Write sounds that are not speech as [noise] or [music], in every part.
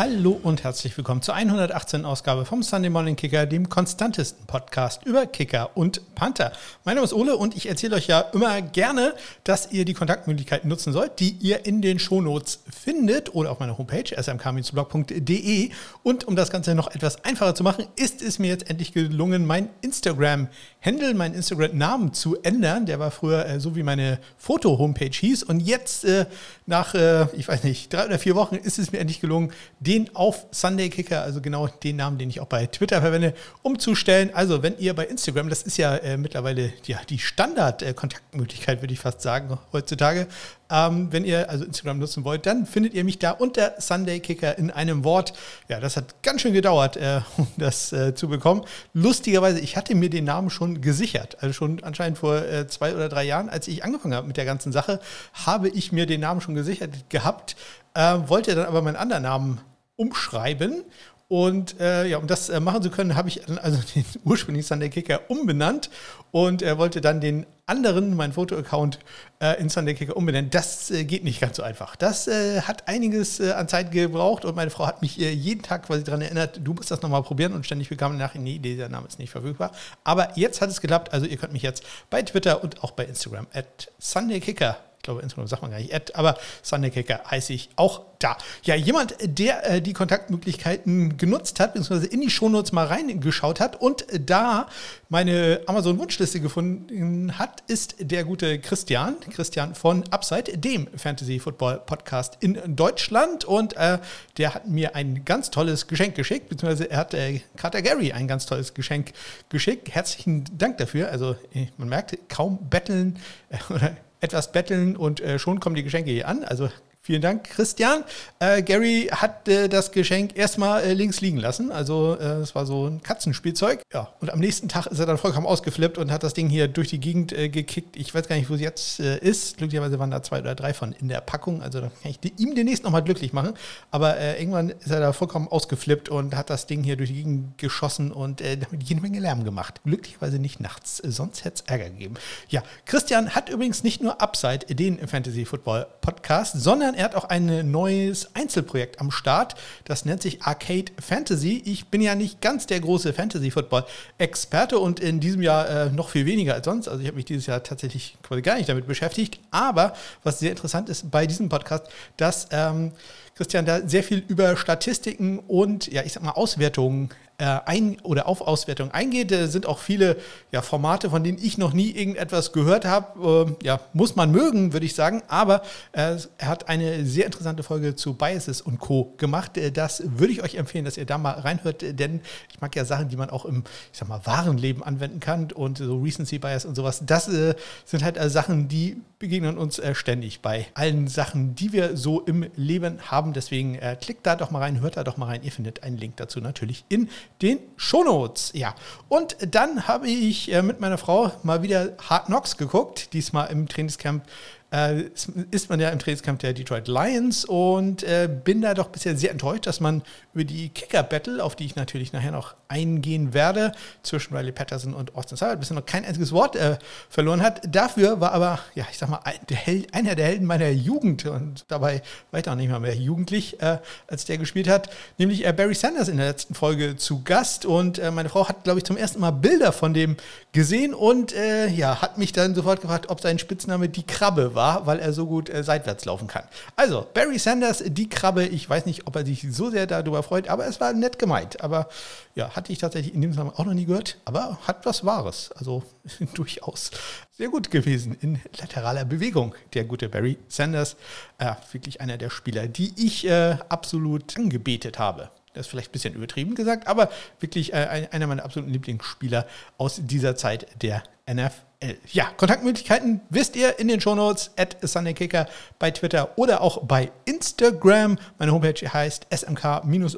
Hallo und herzlich willkommen zur 118. Ausgabe vom Sunday Morning Kicker, dem konstantesten Podcast über Kicker und Panther. Mein Name ist Ole und ich erzähle euch ja immer gerne, dass ihr die Kontaktmöglichkeiten nutzen sollt, die ihr in den Shownotes findet oder auf meiner Homepage smk-blog.de. Und um das Ganze noch etwas einfacher zu machen, ist es mir jetzt endlich gelungen, mein Instagram-Handle, meinen Instagram-Namen zu ändern. Der war früher äh, so wie meine Foto-Homepage hieß und jetzt äh, nach, äh, ich weiß nicht, drei oder vier Wochen ist es mir endlich gelungen, den auf Sunday Kicker, also genau den Namen, den ich auch bei Twitter verwende, umzustellen. Also wenn ihr bei Instagram, das ist ja äh, mittlerweile ja, die Standard-Kontaktmöglichkeit, äh, würde ich fast sagen, heutzutage, ähm, wenn ihr also Instagram nutzen wollt, dann findet ihr mich da unter Sunday Kicker in einem Wort. Ja, das hat ganz schön gedauert, äh, [laughs] um das äh, zu bekommen. Lustigerweise, ich hatte mir den Namen schon gesichert. Also schon anscheinend vor äh, zwei oder drei Jahren, als ich angefangen habe mit der ganzen Sache, habe ich mir den Namen schon gesichert gehabt, äh, wollte dann aber meinen anderen Namen umschreiben und äh, ja, um das äh, machen zu können, habe ich also [laughs] den ursprünglichen Sunday Kicker umbenannt und er wollte dann den anderen, meinen Foto-Account, äh, in Sunday Kicker umbenennen. Das äh, geht nicht ganz so einfach. Das äh, hat einiges äh, an Zeit gebraucht und meine Frau hat mich jeden Tag quasi daran erinnert, du musst das nochmal probieren und ständig bekam nach, nee, dieser Name ist nicht verfügbar. Aber jetzt hat es geklappt, also ihr könnt mich jetzt bei Twitter und auch bei Instagram at Sunday Kicker ich glaube, Instagram sagt man gar nicht Ad, aber Sunday Kicker heiße ich auch da. Ja, jemand, der äh, die Kontaktmöglichkeiten genutzt hat, beziehungsweise in die Shownotes mal reingeschaut hat und da meine Amazon-Wunschliste gefunden hat, ist der gute Christian. Christian von Upside, dem Fantasy Football Podcast in Deutschland. Und äh, der hat mir ein ganz tolles Geschenk geschickt, beziehungsweise er hat äh, Carter Gary ein ganz tolles Geschenk geschickt. Herzlichen Dank dafür. Also, äh, man merkt, kaum betteln äh, oder etwas betteln und äh, schon kommen die Geschenke hier an. Also Vielen Dank, Christian. Äh, Gary hat äh, das Geschenk erstmal äh, links liegen lassen. Also äh, es war so ein Katzenspielzeug. Ja, und am nächsten Tag ist er dann vollkommen ausgeflippt und hat das Ding hier durch die Gegend äh, gekickt. Ich weiß gar nicht, wo es jetzt äh, ist. Glücklicherweise waren da zwei oder drei von in der Packung. Also da kann ich ihm demnächst nochmal glücklich machen. Aber irgendwann ist er da vollkommen ausgeflippt und hat das Ding hier durch die Gegend geschossen und damit jede Menge Lärm gemacht. Glücklicherweise nicht nachts. Sonst hätte es Ärger gegeben. Ja, Christian hat übrigens nicht nur Upside, den Fantasy Football Podcast, sondern er hat auch ein neues Einzelprojekt am Start. Das nennt sich Arcade Fantasy. Ich bin ja nicht ganz der große Fantasy-Football-Experte und in diesem Jahr äh, noch viel weniger als sonst. Also ich habe mich dieses Jahr tatsächlich quasi gar nicht damit beschäftigt. Aber was sehr interessant ist bei diesem Podcast, dass ähm, Christian da sehr viel über Statistiken und ja, ich sag mal Auswertungen äh, ein oder auf Auswertung eingeht. Da sind auch viele ja, Formate, von denen ich noch nie irgendetwas gehört habe. Äh, ja, muss man mögen, würde ich sagen. Aber äh, er hat eine sehr interessante Folge zu Biases und Co. gemacht. Äh, das würde ich euch empfehlen, dass ihr da mal reinhört, denn ich mag ja Sachen, die man auch im, ich sag mal, wahren Leben anwenden kann und so Recency Bias und sowas. Das äh, sind halt also Sachen, die begegnen uns äh, ständig bei allen Sachen, die wir so im Leben haben. Deswegen klickt da doch mal rein, hört da doch mal rein. Ihr findet einen Link dazu natürlich in den Shownotes. Ja, und dann habe ich äh, mit meiner Frau mal wieder Hard Knocks geguckt, diesmal im Trainingscamp äh, ist man ja im Trainingskampf der Detroit Lions und äh, bin da doch bisher sehr enttäuscht, dass man über die Kicker-Battle, auf die ich natürlich nachher noch eingehen werde, zwischen Riley Patterson und Austin Seibert bisher noch kein einziges Wort äh, verloren hat. Dafür war aber, ja, ich sag mal, der Held, einer der Helden meiner Jugend und dabei war ich auch nicht mal mehr jugendlich, äh, als der gespielt hat, nämlich äh, Barry Sanders in der letzten Folge zu Gast und äh, meine Frau hat, glaube ich, zum ersten Mal Bilder von dem gesehen und ja, hat mich dann sofort gefragt, ob sein Spitzname die Krabbe war war, weil er so gut äh, seitwärts laufen kann. Also, Barry Sanders, die Krabbe, ich weiß nicht, ob er sich so sehr darüber freut, aber es war nett gemeint. Aber ja, hatte ich tatsächlich in dem Zusammenhang auch noch nie gehört, aber hat was Wahres. Also [laughs] durchaus sehr gut gewesen in lateraler Bewegung, der gute Barry Sanders. Äh, wirklich einer der Spieler, die ich äh, absolut angebetet habe. Das ist vielleicht ein bisschen übertrieben gesagt, aber wirklich äh, einer meiner absoluten Lieblingsspieler aus dieser Zeit der NFL. Ja, Kontaktmöglichkeiten wisst ihr in den Shownotes at SundayKicker bei Twitter oder auch bei Instagram. Meine Homepage heißt smk-blog.de.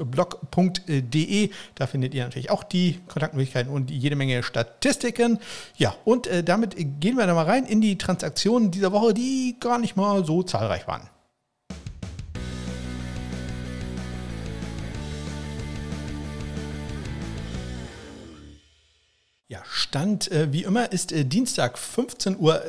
Da findet ihr natürlich auch die Kontaktmöglichkeiten und jede Menge Statistiken. Ja, und äh, damit gehen wir dann mal rein in die Transaktionen dieser Woche, die gar nicht mal so zahlreich waren. Ja, Stand äh, wie immer ist äh, Dienstag 15.30 Uhr.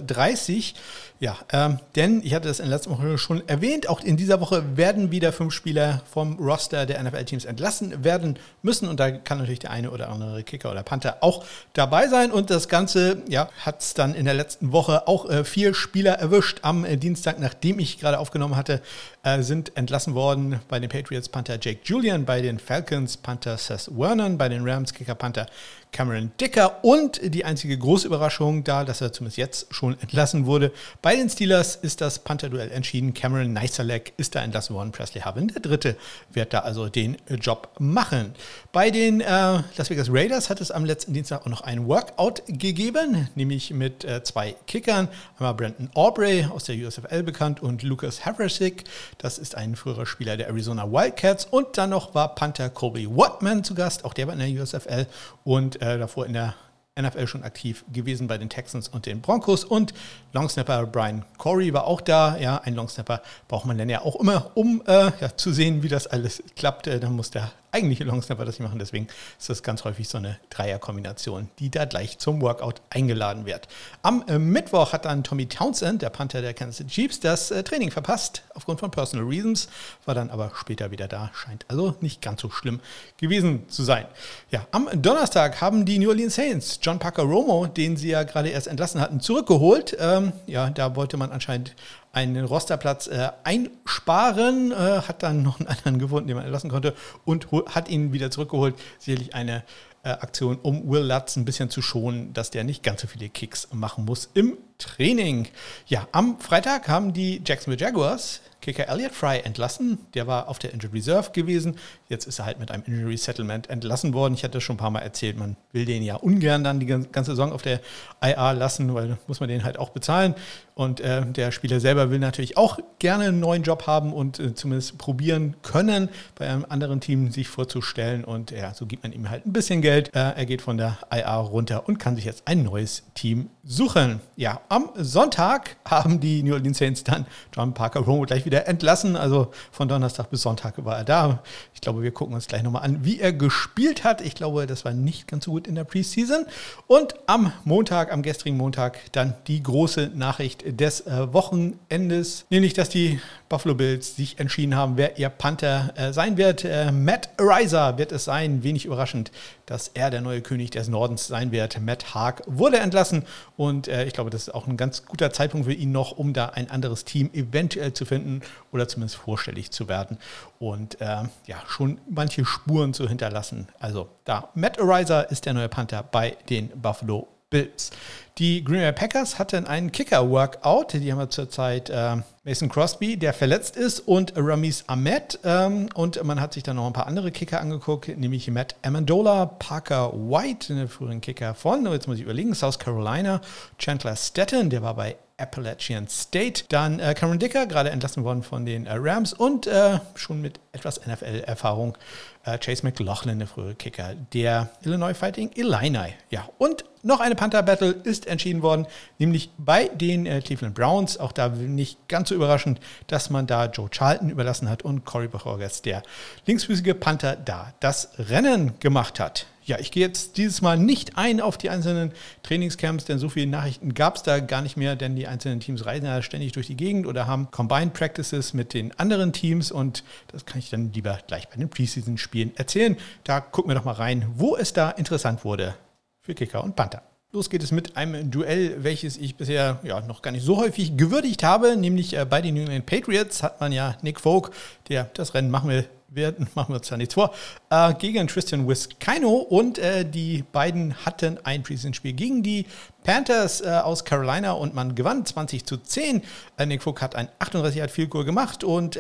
Ja, ähm, denn ich hatte das in der letzten Woche schon erwähnt, auch in dieser Woche werden wieder fünf Spieler vom Roster der NFL-Teams entlassen werden müssen und da kann natürlich der eine oder andere Kicker oder Panther auch dabei sein und das Ganze ja, hat es dann in der letzten Woche auch äh, vier Spieler erwischt. Am äh, Dienstag, nachdem ich gerade aufgenommen hatte, äh, sind entlassen worden bei den Patriots Panther Jake Julian, bei den Falcons Panther Seth Vernon, bei den Rams Kicker Panther Cameron Dicker und die einzige große Überraschung da, dass er zumindest jetzt schon entlassen wurde. Bei den Steelers ist das Panther-Duell entschieden. Cameron Neiserleck ist da entlassen worden. Presley Harvin, der Dritte, wird da also den Job machen. Bei den äh, Las Vegas Raiders hat es am letzten Dienstag auch noch ein Workout gegeben, nämlich mit äh, zwei Kickern. Einmal Brandon Aubrey aus der USFL bekannt und Lucas Haversick. Das ist ein früherer Spieler der Arizona Wildcats. Und dann noch war Panther Colby Watman zu Gast. Auch der war in der USFL und äh, davor in der NFL schon aktiv gewesen bei den Texans und den Broncos. Und Longsnapper Brian Corey war auch da. Ja, ein Longsnapper braucht man dann ja auch immer, um äh, ja, zu sehen, wie das alles klappt. Äh, dann muss der eigentliche Longsnapper das nicht machen. Deswegen ist das ganz häufig so eine Dreierkombination, die da gleich zum Workout eingeladen wird. Am äh, Mittwoch hat dann Tommy Townsend, der Panther der Kansas City Chiefs, das äh, Training verpasst aufgrund von Personal Reasons, war dann aber später wieder da. Scheint also nicht ganz so schlimm gewesen zu sein. Ja, am Donnerstag haben die New Orleans Saints John Parker Romo, den sie ja gerade erst entlassen hatten, zurückgeholt. Ähm, ja, da wollte man anscheinend einen Rosterplatz äh, einsparen, äh, hat dann noch einen anderen gefunden, den man entlassen konnte und hat ihn wieder zurückgeholt. Sicherlich eine äh, Aktion, um Will Lutz ein bisschen zu schonen, dass der nicht ganz so viele Kicks machen muss im Training. Ja, am Freitag haben die Jacksonville Jaguars Kicker Elliot Fry entlassen. Der war auf der Injured Reserve gewesen. Jetzt ist er halt mit einem Injury Settlement entlassen worden. Ich hatte schon ein paar Mal erzählt, man will den ja ungern dann die ganze Saison auf der IA lassen, weil muss man den halt auch bezahlen. Und äh, der Spieler selber will natürlich auch gerne einen neuen Job haben und äh, zumindest probieren können, bei einem anderen Team sich vorzustellen. Und ja, so gibt man ihm halt ein bisschen Geld. Äh, er geht von der IA runter und kann sich jetzt ein neues Team suchen. Ja, am Sonntag haben die New Orleans Saints dann John Parker Romo gleich wieder entlassen. Also von Donnerstag bis Sonntag war er da. Ich glaube, wir gucken uns gleich nochmal an, wie er gespielt hat. Ich glaube, das war nicht ganz so gut in der Preseason. Und am Montag, am gestrigen Montag, dann die große Nachricht des äh, Wochenendes, nämlich dass die Buffalo Bills sich entschieden haben, wer ihr Panther äh, sein wird. Äh, Matt Ariza wird es sein, wenig überraschend, dass er der neue König des Nordens sein wird. Matt Haag wurde entlassen und äh, ich glaube, das ist auch ein ganz guter Zeitpunkt für ihn noch, um da ein anderes Team eventuell zu finden oder zumindest vorstellig zu werden und äh, ja, schon manche Spuren zu hinterlassen. Also da, Matt Ariza ist der neue Panther bei den Buffalo Bills. Die Green Bay Packers hatten einen Kicker-Workout. Die haben wir zurzeit äh, Mason Crosby, der verletzt ist, und Ramis Ahmed. Ähm, und man hat sich dann noch ein paar andere Kicker angeguckt, nämlich Matt Amendola, Parker White, den früheren Kicker von, jetzt muss ich überlegen, South Carolina, Chandler Stetton, der war bei Appalachian State. Dann äh, Cameron Dicker, gerade entlassen worden von den äh, Rams und äh, schon mit etwas NFL-Erfahrung äh, Chase McLaughlin, der frühere Kicker der Illinois Fighting Illini. Ja, und noch eine Panther-Battle ist entschieden worden, nämlich bei den äh, Cleveland Browns. Auch da nicht ganz so überraschend, dass man da Joe Charlton überlassen hat und Corey Bachorges, der linksfüßige Panther, da das Rennen gemacht hat. Ja, ich gehe jetzt dieses Mal nicht ein auf die einzelnen Trainingscamps, denn so viele Nachrichten gab es da gar nicht mehr, denn die einzelnen Teams reisen ja ständig durch die Gegend oder haben Combined Practices mit den anderen Teams und das kann ich dann lieber gleich bei den Preseason-Spielen erzählen. Da gucken wir doch mal rein, wo es da interessant wurde für Kicker und Panther. Los geht es mit einem Duell, welches ich bisher ja, noch gar nicht so häufig gewürdigt habe, nämlich äh, bei den New England Patriots hat man ja Nick Folk, der das Rennen machen will, wir [laughs] machen wir uns da nichts vor, äh, gegen Tristan Wiskino und äh, die beiden hatten ein Preseason-Spiel gegen die Panthers äh, aus Carolina und man gewann 20 zu 10. Äh, Nick Folk hat ein 38 Yard Field Goal gemacht und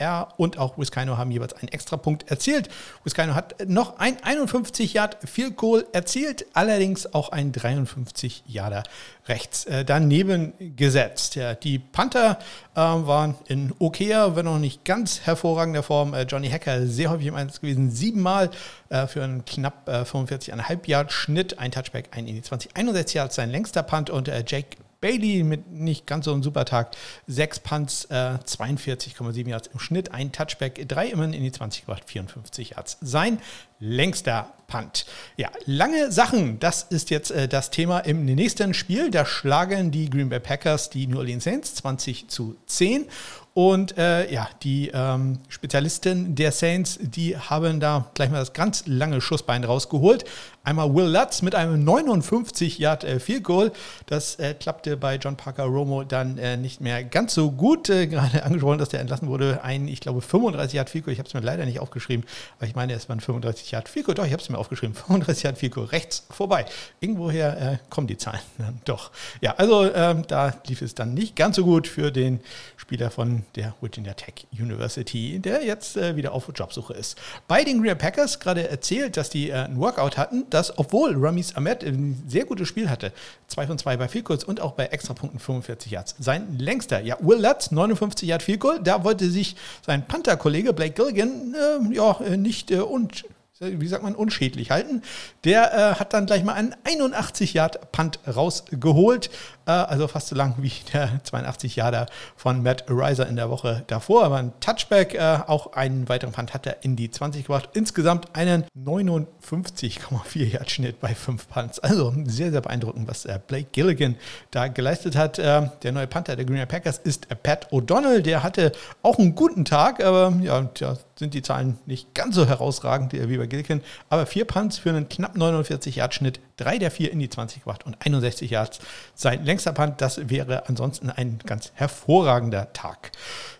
äh, er und auch Wiskino haben jeweils einen Extrapunkt erzielt. Wiskino hat noch ein 51 Yard Field Goal erzielt, allerdings auch ein 53 Yarder rechts äh, daneben gesetzt. Ja, die Panther äh, waren in okayer, wenn auch nicht ganz hervorragender Form. Äh, Johnny Hacker sehr häufig im Einsatz gewesen, siebenmal äh, für einen knapp äh, 45,5 Yard Schnitt, ein Touchback, ein in die 20, 61 Yards sein längster Punt und äh, Jake Bailey mit nicht ganz so einem super Tag. Sechs Punts, äh, 42,7 Yards im Schnitt, ein Touchback, drei immerhin in die 20 gebracht, 54 Yards. Sein längster Punt. Ja, lange Sachen, das ist jetzt äh, das Thema im nächsten Spiel. Da schlagen die Green Bay Packers die New Orleans Saints 20 zu 10 und äh, ja, die ähm, Spezialisten der Saints, die haben da gleich mal das ganz lange Schussbein rausgeholt. Einmal Will Lutz mit einem 59 Yard äh, Field Goal. Das äh, klappte bei John Parker Romo dann äh, nicht mehr ganz so gut. Äh, gerade [laughs] angesprochen, dass der entlassen wurde. Ein, ich glaube, 35 Yard Field Goal. Ich habe es mir leider nicht aufgeschrieben, aber ich meine, es war ein 35 Yard Field Goal. Doch, ich habe es mir aufgeschrieben. 35 Yard Field Goal rechts vorbei. Irgendwoher äh, kommen die Zahlen [laughs] dann doch. Ja, also ähm, da lief es dann nicht ganz so gut für den Spieler von der Virginia Tech University, der jetzt äh, wieder auf Jobsuche ist. Bei den Green Packers gerade erzählt, dass die äh, ein Workout hatten, dass obwohl Ramis Ahmed ein sehr gutes Spiel hatte, 2 von 2 bei Vielkurs und auch bei Extrapunkten 45 Yards. Sein längster, ja, Will Lutz, 59 Yard Vielkurs, da wollte sich sein Panther-Kollege Blake Gilligan äh, ja, äh, nicht äh, und wie sagt man, unschädlich halten. Der äh, hat dann gleich mal einen 81 Yard Punt rausgeholt. Äh, also fast so lang wie der [laughs] 82 Yarder von Matt Riser in der Woche davor. Aber ein Touchback, äh, auch einen weiteren Punt hat er in die 20 gebracht. Insgesamt einen 59,4 Yard Schnitt bei 5 Punts. Also sehr, sehr beeindruckend, was äh, Blake Gilligan da geleistet hat. Der neue Panther der Green Bay Packers ist Pat O'Donnell. Der hatte auch einen guten Tag, aber ja, tja, sind die Zahlen nicht ganz so herausragend wie bei Gilligan. Aber vier Punts für einen knapp 49 Yard Schnitt, drei der vier in die 20 gebracht und 61 Yards sein längster Punt. Das wäre ansonsten ein ganz hervorragender Tag.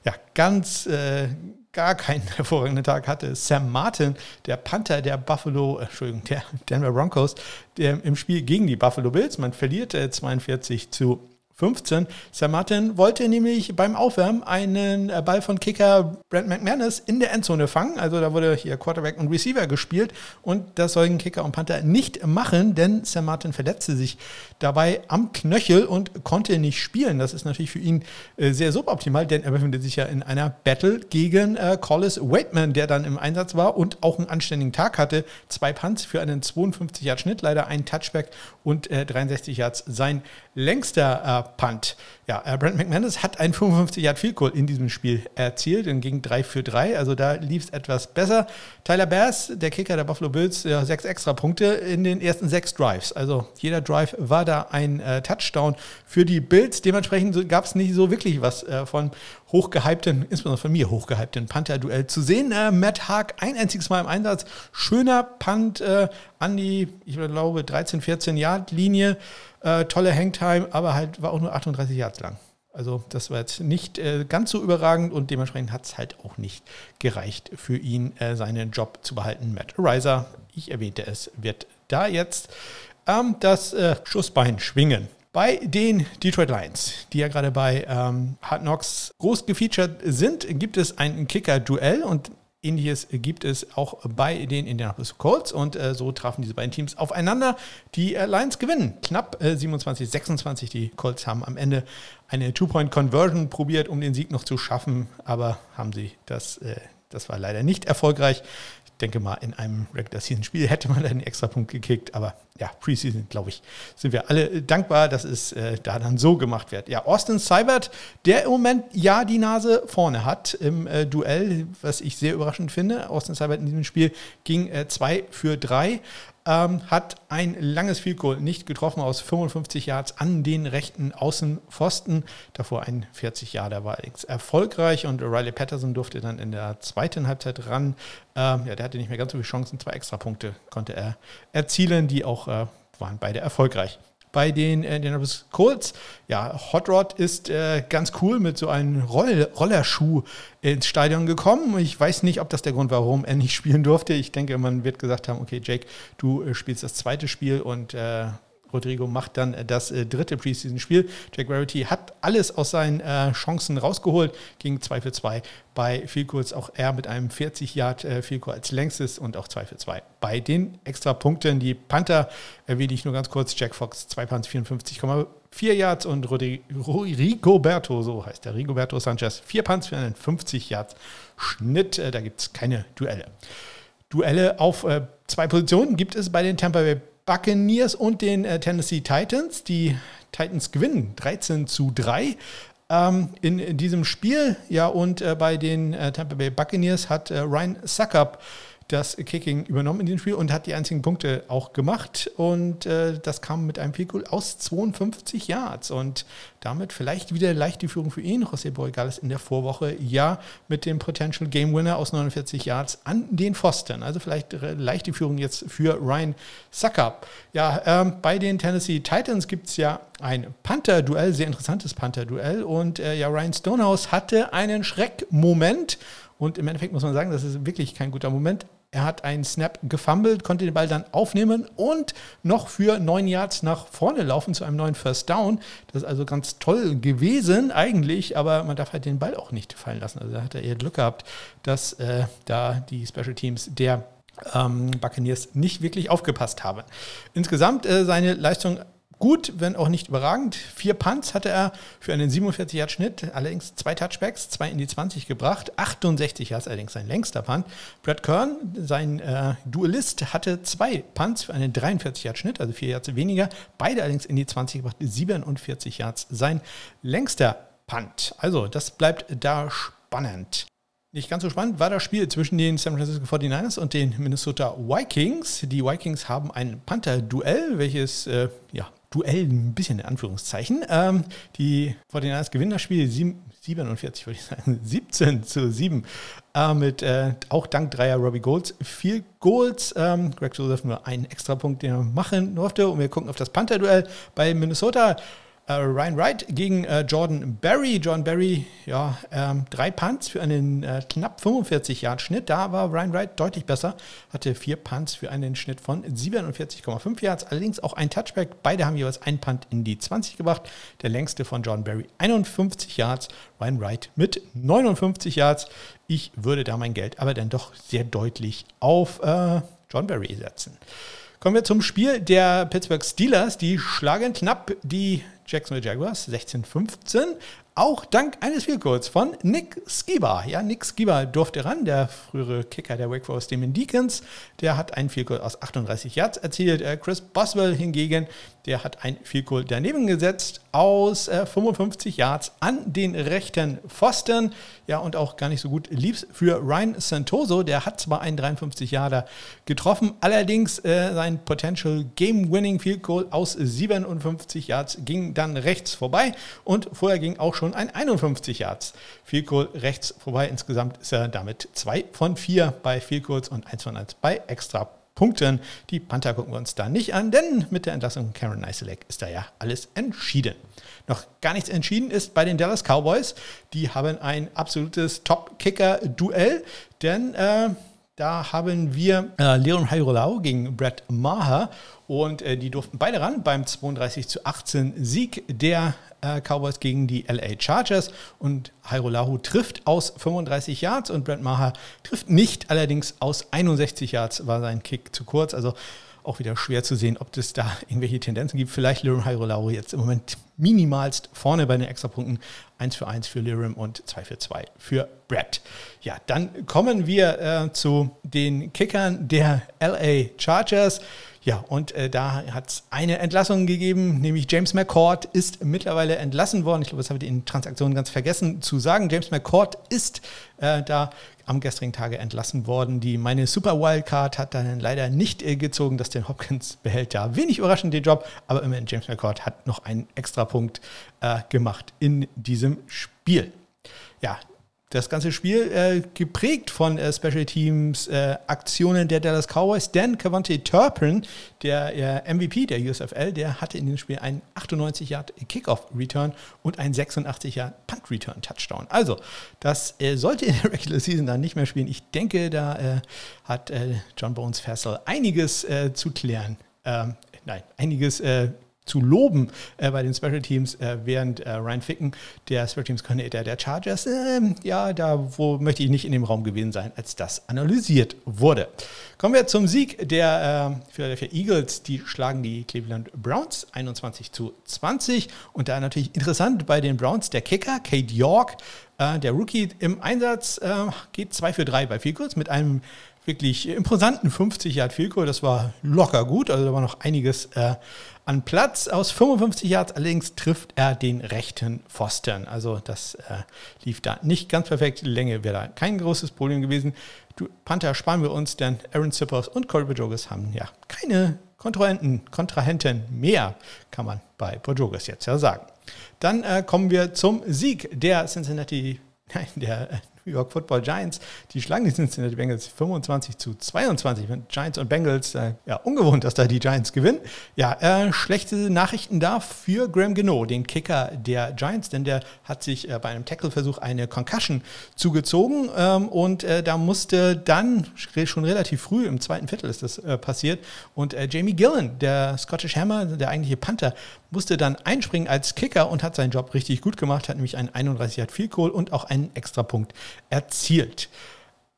Ja, ganz äh, gar keinen [laughs] hervorragenden Tag hatte Sam Martin, der Panther der Buffalo, äh, Entschuldigung, der Denver Broncos, der im Spiel gegen die Buffalo Bills. Man verliert äh, 42 zu 15. Sam Martin wollte nämlich beim Aufwärmen einen äh, Ball von Kicker Brent McManus in der Endzone fangen. Also da wurde hier Quarterback und Receiver gespielt und das sollten Kicker und Panther nicht machen, denn Sam Martin verletzte sich dabei am Knöchel und konnte nicht spielen. Das ist natürlich für ihn äh, sehr suboptimal, denn er befindet sich ja in einer Battle gegen äh, Collis Waitman, der dann im Einsatz war und auch einen anständigen Tag hatte. Zwei Punts für einen 52 Yard Schnitt, leider ein Touchback und äh, 63 Yards sein längster äh, Punt. Ja, äh, Brent McManus hat ein 55 Yard Field Goal in diesem Spiel erzielt und ging 3 für 3. Also da lief es etwas besser. Tyler Bass, der Kicker der Buffalo Bills, ja, sechs extra Punkte in den ersten sechs Drives. Also jeder Drive war da ein äh, Touchdown für die Bills. Dementsprechend gab es nicht so wirklich was äh, von hochgehypten, insbesondere von mir hochgehypten Panther-Duell zu sehen. Äh, Matt Haag ein einziges Mal im Einsatz. Schöner Punt äh, an die, ich glaube, 13, 14 Yard Linie. Äh, tolle Hangtime, aber halt war auch nur 38 Yards lang. Also das war jetzt nicht äh, ganz so überragend und dementsprechend hat es halt auch nicht gereicht für ihn, äh, seinen Job zu behalten. Matt Riser, ich erwähnte es, wird da jetzt ähm, das äh, Schussbein schwingen. Bei den Detroit Lions, die ja gerade bei ähm, Hard Knocks groß gefeatured sind, gibt es ein Kicker-Duell und Ähnliches gibt es auch bei den Indianapolis Colts und äh, so trafen diese beiden Teams aufeinander. Die äh, Lions gewinnen knapp äh, 27, 26. Die Colts haben am Ende eine Two-Point-Conversion probiert, um den Sieg noch zu schaffen, aber haben sie das, äh, das war leider nicht erfolgreich denke mal, in einem Regular Season Spiel hätte man einen extra Punkt gekickt. Aber ja, Preseason, glaube ich, sind wir alle dankbar, dass es äh, da dann so gemacht wird. Ja, Austin Seibert, der im Moment ja die Nase vorne hat im äh, Duell, was ich sehr überraschend finde. Austin Seibert in diesem Spiel ging 2 äh, für 3 ähm, hat ein langes Field Goal nicht getroffen aus 55 Yards an den rechten Außenpfosten. Davor ein 40 Jahre, war erfolgreich und Riley Patterson durfte dann in der zweiten Halbzeit ran. Ähm, ja, der hatte nicht mehr ganz so viele Chancen, zwei Extrapunkte konnte er erzielen, die auch äh, waren beide erfolgreich bei den Indianapolis Colts. Ja, Hot Rod ist äh, ganz cool mit so einem Roll Rollerschuh ins Stadion gekommen. Ich weiß nicht, ob das der Grund war, warum er nicht [laughs] spielen durfte. Ich denke, man wird gesagt haben, okay, Jake, du äh, spielst das zweite Spiel und äh, Rodrigo macht dann äh, das äh, dritte Preseason-Spiel. Jack Rarity hat alles aus seinen äh, Chancen rausgeholt, ging 2 für 2 bei Vielkurs, auch er mit einem 40 Yard äh, Vielkurs als längstes und auch 2 für 2 bei den extra Punkten. Die Panther erwähne ich nur ganz kurz, Jack Fox 2 Punts 54,4 Yards und Rigoberto, so heißt der, Rigoberto Sanchez 4 Punts für einen 50 Yards Schnitt. Da gibt es keine Duelle. Duelle auf äh, zwei Positionen gibt es bei den Tampa Bay Buccaneers und den äh, Tennessee Titans. Die Titans gewinnen 13 zu 3 ähm, in, in, diesem Spiel. Ja, und äh, bei den äh, Tampa Bay Buccaneers hat Ryan Suckup das Kicking übernommen in dem Spiel und hat die einzigen Punkte auch gemacht. Und äh, das kam mit einem Field aus 52 Yards. Und damit vielleicht wieder leicht die Führung für ihn. José Borregales in der Vorwoche ja mit dem Potential Game Winner aus 49 Yards an den Pfosten. Also vielleicht leicht die Führung jetzt für Ryan Suckup. Ja, ähm, bei den Tennessee Titans gibt es ja ein Panther-Duell, sehr interessantes Panther-Duell. Und äh, ja, Ryan Stonehouse hatte einen Schreckmoment. Und im Endeffekt muss man sagen, das ist wirklich kein guter Moment. Er hat einen Snap gefummelt, konnte den Ball dann aufnehmen und noch für neun Yards nach vorne laufen zu einem neuen First Down. Das ist also ganz toll gewesen eigentlich, aber man darf halt den Ball auch nicht fallen lassen. Also da hat er eher Glück gehabt, dass äh, da die Special Teams der ähm, Buccaneers nicht wirklich aufgepasst haben. Insgesamt äh, seine Leistung gut, wenn auch nicht überragend. Vier Punts hatte er für einen 47 Yard Schnitt, allerdings zwei Touchbacks, zwei in die 20 gebracht. 68 Yards allerdings sein längster Punt. Brad Kern, sein äh, Duelist, hatte zwei Punts für einen 43 Yard Schnitt, also vier Yards weniger. Beide allerdings in die 20 gebracht, 47 Yards sein längster Punt. Also das bleibt da spannend. Nicht ganz so spannend war das Spiel zwischen den San Francisco 49ers und den Minnesota Vikings. Die Vikings haben ein Panther-Duell, welches äh, ja, Duell ein bisschen in Anführungszeichen. Ähm, die 49ers gewinnen das Spiel 47, würde ich sagen, [laughs] 17 zu 7. Äh, mit äh, auch dank dreier Robbie Golds vier Goals. Ähm, Greg Joseph nur einen extra Punkt, den er machen durfte. Und wir gucken auf das Panther-Duell bei Minnesota. Äh, Ryan Wright gegen äh, Jordan Berry. Jordan Berry, ja, ähm, drei Punts für einen äh, knapp 45 Yard Schnitt. Da war Ryan Wright deutlich besser, hatte vier Punts für einen Schnitt von 47,5 Yards. Allerdings auch ein Touchback. Beide haben jeweils ein Punt in die 20 gebracht. Der längste von Jordan Berry 51 Yards. Ryan Wright mit 59 Yards. Ich würde da mein Geld aber dann doch sehr deutlich auf äh, John Berry setzen. Kommen wir zum Spiel der Pittsburgh Steelers. Die schlagen knapp die Jacksonville Jaguars 16-15. Auch dank eines Field von Nick Skiba. Ja, Nick Skiba durfte ran, der frühere Kicker der Wake Forest Demon Deacons. Der hat einen Field aus 38 Yards erzielt. Äh, Chris Boswell hingegen, der hat ein Field daneben gesetzt aus äh, 55 Yards an den rechten Pfosten. Ja, und auch gar nicht so gut lief für Ryan Santoso. Der hat zwar einen 53 Yarder getroffen, allerdings äh, sein Potential Game-Winning Field aus 57 Yards ging dann rechts vorbei und vorher ging auch schon ein 51 Yards Field rechts vorbei. Insgesamt ist er damit zwei von vier bei Field und eins von eins bei Extra Punkten. Die Panther gucken wir uns da nicht an, denn mit der Entlassung Karen Neiselek ist da ja alles entschieden. Noch gar nichts entschieden ist bei den Dallas Cowboys. Die haben ein absolutes Top-Kicker-Duell, denn äh, da haben wir äh, Leon Hayrolau gegen Brett Maher und äh, die durften beide ran beim 32 zu 18 Sieg der Cowboys gegen die LA Chargers. Und Hayrolahu trifft aus 35 Yards und Brett Maher trifft nicht, allerdings aus 61 Yards war sein Kick zu kurz. Also auch wieder schwer zu sehen, ob es da [laughs] irgendwelche Tendenzen gibt. Vielleicht Lirim Hairolauri jetzt im Moment minimalst vorne bei den Extrapunkten. 1 für 1 für Lirim und 2 für 2 für Brett. Ja, dann kommen wir äh, zu den Kickern der LA Chargers. Ja, und äh, da hat es eine Entlassung gegeben, nämlich James McCord ist mittlerweile entlassen worden. Ich glaube, das habe ich in Transaktionen ganz vergessen zu sagen. James McCord ist äh, da am gestrigen Tage entlassen worden. Die meine Super Wildcard hat dann leider nicht äh, gezogen. dass den Hopkins [laughs] behält da wenig überraschend den Job, aber immerhin James McCord hat noch einen extra Punkt äh, gemacht in diesem Spiel. Ja, das ganze Spiel äh, geprägt von äh, Special Teams äh, Aktionen der Dallas Cowboys. Dan Cavante Turpin, der äh, MVP der USFL, der hatte in dem Spiel einen 98 Yard Kickoff Return und einen 86 Yard Punt Return Touchdown. Also, das äh, sollte in der Regular Season dann nicht mehr spielen. Ich denke, da äh, hat John Bones Fassel einiges zu klären. Ähm, nein, einiges zu loben äh, bei den Special Teams, äh, während äh, Ryan Ficken, der Special Teams Coordinator der Chargers, ähm, ja, da wo möchte ich nicht in dem Raum gewesen sein, als das analysiert wurde. Kommen wir zum Sieg der äh, Philadelphia Eagles. Die schlagen die Cleveland Browns 21 zu 20. Und da natürlich interessant bei den Browns der Kicker, Kate York, äh, der Rookie im Einsatz, äh, geht 2 für 3 bei Field mit einem wirklich imposanten 50 Yard Field Das war locker gut, also da war noch einiges an Platz. Aus 55 Yards allerdings trifft er den rechten Pfosten. Also das äh, lief da nicht ganz perfekt. Die Länge wäre da kein großes Problem gewesen. Du, Panther sparen wir uns, denn Aaron Zippers und Corey Bajogis haben ja keine Kontrahenten, Kontrahenten mehr, kann man bei Bajogis jetzt ja sagen. Dann äh, kommen wir zum Sieg der Cincinnati, [laughs] nein, der New York Football Giants. Die schlagen die Cincinnati Bengals 25 zu 22. Mit Giants und Bengals, äh, ja, ungewohnt, dass da die Giants gewinnen. Ja, äh, schlechte Nachrichten da für Graham Geno, den Kicker der Giants, denn der hat sich äh, bei einem Tackle-Versuch eine Concussion zugezogen ähm, und äh, da musste dann schon relativ früh im zweiten Viertel ist das äh, passiert und äh, Jamie Gillen, der Scottish Hammer, der eigentliche Panther, musste dann einspringen als Kicker und hat seinen Job richtig gut gemacht, hat nämlich einen 31 Yard Field Goal und auch einen Extrapunkt erzielt.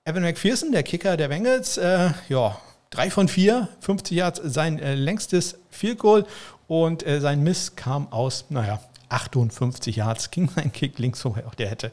Evan McPherson, der Kicker der Bengals, äh, ja, 3 von 4, 50 Yards sein äh, längstes Field Goal und äh, sein Miss kam aus, naja, 58 Yards ging sein Kick links vorbei. Auch der hätte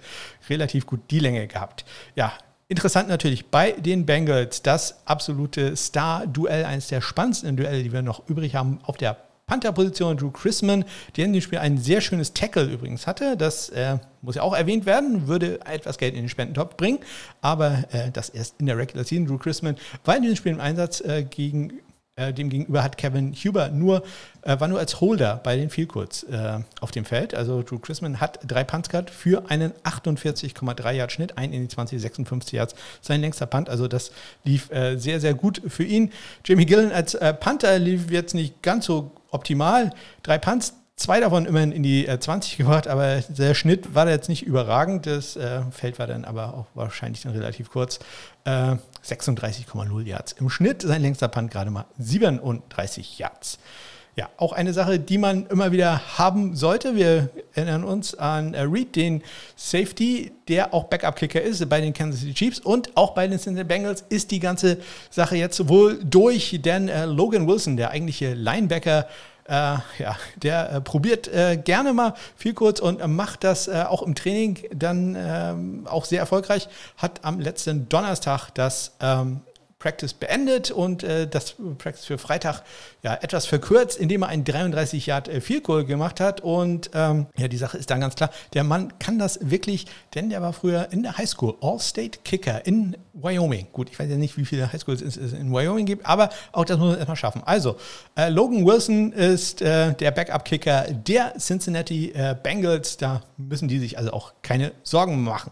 relativ gut die Länge gehabt. Ja, Interessant natürlich bei den Bengals das absolute Star-Duell, eines der spannendsten Duelle, die wir noch übrig haben auf der Panther-Position Drew Chrisman, der in dem Spiel ein sehr schönes Tackle übrigens hatte. Das äh, muss ja auch erwähnt werden, würde etwas Geld in den Spendentopf bringen, aber äh, das erst in der Regular Season. Drew Chrisman war in diesem Spiel im Einsatz äh, gegen äh, dem gegenüber hat Kevin Huber nur, äh, war nur als Holder bei den Vielkurz äh, auf dem Feld. Also Drew Chrisman hat drei Punts gehabt für einen 48,3 Yard Schnitt, ein in die 20, 56 Yards, sein längster Punt. Also das lief äh, sehr, sehr gut für ihn. Jamie Gillen als äh, Panther lief jetzt nicht ganz so optimal. Drei Punts, zwei davon immerhin in die äh, 20 gebracht, aber der Schnitt war da jetzt nicht überragend. Das äh, Feld war dann aber auch wahrscheinlich dann relativ kurz. Äh, 36,0 Yards im Schnitt. Sein längster Punt gerade mal 37 Yards. Ja, auch eine Sache, die man immer wieder haben sollte. Wir erinnern uns an äh, Reed, den Safety, der auch Backup-Kicker ist bei den Kansas City Chiefs und auch bei den Cincinnati Bengals ist die ganze Sache jetzt wohl durch, denn äh, Logan Wilson, der eigentliche Linebacker, äh, ja, der äh, probiert äh, gerne mal viel kurz und macht das äh, auch im Training dann ähm, auch sehr erfolgreich. Hat am letzten Donnerstag das ähm, Practice beendet und äh, das Practice für Freitag ja etwas verkürzt, indem er einen 33 Yard äh, Field Goal gemacht hat. Und ähm, ja, die Sache ist dann ganz klar, der Mann kann das wirklich, denn der war früher in der Highschool All-State Kicker in Wyoming. Gut, ich weiß ja nicht, wie viele Highschools es in Wyoming gibt, aber auch das muss man erstmal schaffen. Also, äh, Logan Wilson ist äh, der Backup-Kicker der Cincinnati äh, Bengals. Da müssen die sich also auch keine Sorgen machen.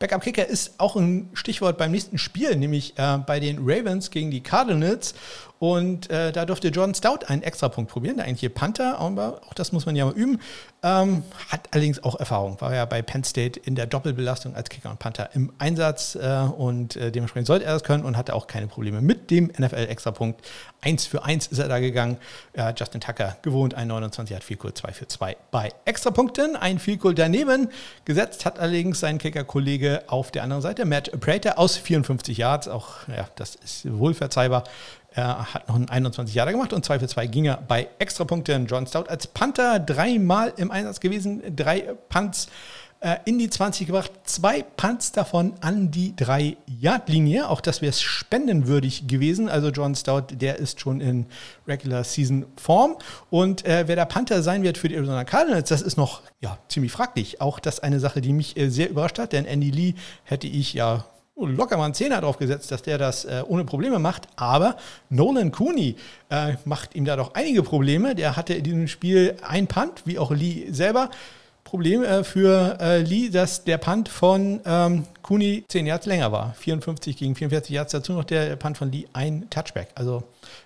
Backup Kicker ist auch ein Stichwort beim nächsten Spiel, nämlich äh, bei den Ravens gegen die Cardinals. Und äh, da durfte Jordan Stout einen Extrapunkt probieren, der eigentliche Panther, auch das muss man ja mal üben. Ähm, hat allerdings auch Erfahrung, war ja bei Penn State in der Doppelbelastung als Kicker und Panther im Einsatz äh, und äh, dementsprechend sollte er das können und hatte auch keine Probleme mit dem NFL-Extrapunkt. Eins für eins ist er da gegangen. Justin Tucker gewohnt, ein 29 hat Vielkohl 2 für 2 bei Extrapunkten. Ein Vielkohl daneben gesetzt hat allerdings sein Kicker-Kollege auf der anderen Seite, Matt Prater, aus 54 Yards. Auch ja, das ist wohl verzeihbar. Er hat noch einen 21 Jahre gemacht und 2 für 2 ging er bei Extrapunkten. John Stout als Panther dreimal im Einsatz gewesen, drei Punts äh, in die 20 gebracht, zwei Punts davon an die 3-Yard-Linie. Auch das wäre spendenwürdig gewesen. Also John Stout, der ist schon in Regular Season Form. Und äh, wer der Panther sein wird für die Arizona Cardinals, das ist noch ja, ziemlich fraglich. Auch das eine Sache, die mich äh, sehr überrascht hat, denn Andy Lee hätte ich ja locker mal einen Zehner drauf gesetzt, dass der das äh, ohne Probleme macht. Aber Nolan Cooney äh, macht ihm da doch einige Probleme. Der hatte in diesem Spiel ein Punt, wie auch Lee selber. Problem äh, für äh, Lee, dass der Punt von ähm, Cooney 10 Yards länger war. 54 gegen 44 Yards. Dazu noch der Punt von Lee ein Touchback. Also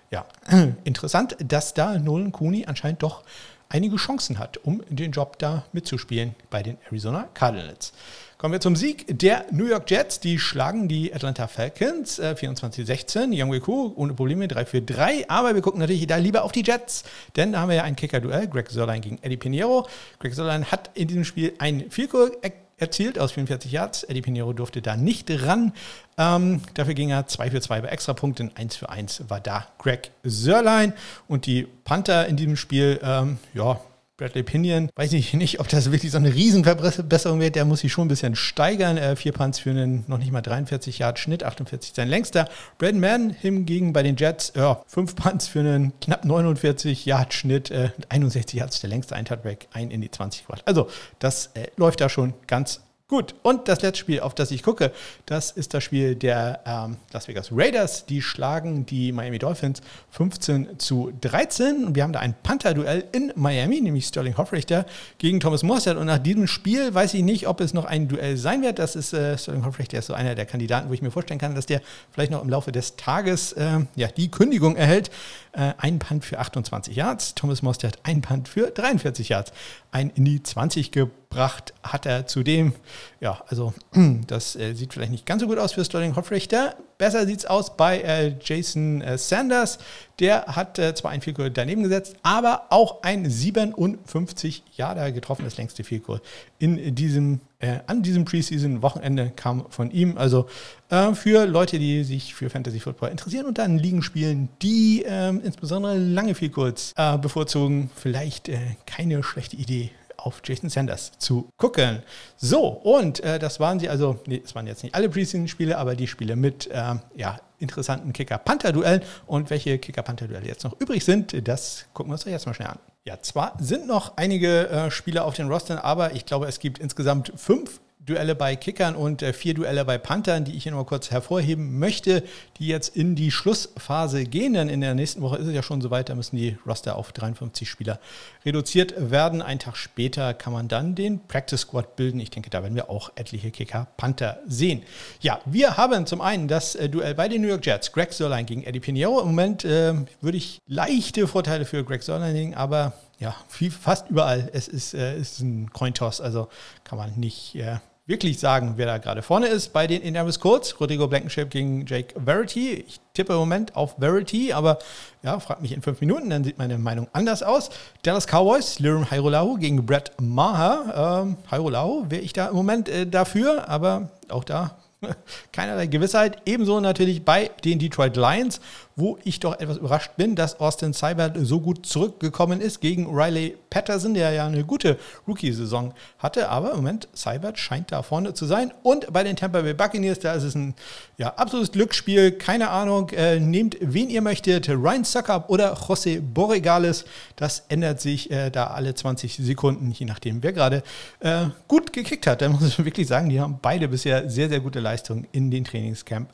ja, [clears throat] interessant, dass da Nolan Cooney anscheinend doch einige Chancen hat, um den Job da mitzuspielen bei den Arizona Cardinals. Kommen wir zum Sieg der New York Jets. Die schlagen die Atlanta Falcons äh, 24-16. Young Ku ohne Probleme 3 für 3. Aber wir gucken natürlich da lieber auf die Jets, denn da haben wir ja ein Kicker-Duell. Greg Sörlein gegen Eddie Pinheiro. Greg Sörlein hat in diesem Spiel ein Vielkur erzielt aus 44 Yards. Eddie Pinheiro durfte da nicht ran. Ähm, dafür ging er 2 für 2 bei Extrapunkten. 1 für 1 war da Greg Sörlein. Und die Panther in diesem Spiel, ähm, ja, Bradley Pinion, weiß ich nicht, ob das wirklich so eine Riesenverbesserung wird. Der muss sich schon ein bisschen steigern. Äh, vier Punts für einen noch nicht mal 43 Yard Schnitt, 48 sein längster. Braden Mann hingegen bei den Jets, ja, fünf Punts für einen knapp 49 Yard Schnitt, äh, 61 Yards der längste, ein Touchback, ein in die 20 gebracht. Also das äh, läuft da schon ganz Gut, und das letzte Spiel, auf das ich gucke, das ist das Spiel der ähm, Las Vegas Raiders. Die schlagen die Miami Dolphins 15 zu 13. Wir haben da ein Panther-Duell in Miami, nämlich Sterling Hoffrichter gegen Thomas Morstead. Und nach diesem Spiel weiß ich nicht, ob es noch ein Duell sein wird. Das ist äh, Sterling Hoffrichter, ist so einer der Kandidaten, wo ich mir vorstellen kann, dass der vielleicht noch im Laufe des Tages äh, ja, die Kündigung erhält. Äh, ein Punt für 28 Yards. Thomas Morstead ein Punt für 43 Yards. Ein in die 20 gebracht gebracht hat er zudem. Ja, also [clears throat] das äh, sieht vielleicht nicht ganz so gut aus für Sterling Hoffrichter. Besser sieht es aus bei äh, Jason äh, Sanders. Der hat äh, zwar ein Vielkohl daneben gesetzt, aber auch ein 57 Jahre getroffen, das längste Vielkohl in diesem, äh, an diesem Preseason-Wochenende kam von ihm. Also äh, für Leute, die sich für Fantasy Football interessieren und dann Ligen spielen, die ähm, insbesondere lange Vielkohls bevorzugen, vielleicht keine schlechte Idee auf Jason Sanders zu gucken. So, und äh, das waren sie also, nee, es waren jetzt nicht alle Preseason-Spiele, aber die Spiele mit äh, ja, interessanten Kicker-Panther-Duellen. Und welche Kicker-Panther-Duelle jetzt noch übrig sind, das gucken wir uns doch jetzt mal schnell an. Ja, zwar sind noch einige äh, Spieler auf den Rostern, aber ich glaube, es gibt insgesamt fünf Duelle bei Kickern und äh, vier Duelle bei Panthern, die ich hier mal kurz hervorheben möchte, die jetzt in die Schlussphase gehen. Denn in der nächsten Woche ist es ja schon soweit, da müssen die Roster auf 53 Spieler reduziert werden. Einen Tag später kann man dann den Practice Squad bilden. Ich denke, da werden wir auch etliche Kicker-Panther sehen. Ja, wir haben zum einen das äh, Duell bei den New York Jets. Greg Sörlein gegen Eddie Pinheiro. Im Moment äh, würde ich leichte Vorteile für Greg Sörlein legen, aber ja, fast überall. Es ist, äh, ist ein Cointoss, also kann man nicht äh, wirklich sagen, wer da gerade vorne ist bei den Indianapolis Colts. Rodrigo Blankenship gegen Jake Verity. Ich tippe im Moment auf Verity, aber ja, fragt mich in fünf Minuten, dann sieht meine Meinung anders aus. Dallas Cowboys, Lirum Hairolahu gegen Brett Maher. Ähm, wäre ich da im Moment äh, dafür, aber auch da [laughs] keinerlei Gewissheit. Ebenso natürlich bei den Detroit Lions, wo ich doch etwas überrascht bin, dass Austin Seibert so gut zurückgekommen ist gegen Riley Patterson, der ja eine gute Rookie-Saison hatte. Aber im Moment, Seibert scheint da vorne zu sein. Und bei den Tampa Bay Buccaneers, da ist es ein ja, absolutes Glücksspiel. Keine Ahnung, äh, nehmt wen ihr möchtet, Ryan Suckup oder José Borregales. Das ändert sich äh, da alle 20 Sekunden, je nachdem, wer gerade äh, gut gekickt hat. Da muss man wirklich sagen, die haben beide bisher sehr, sehr gute Leistungen in den Trainingscamp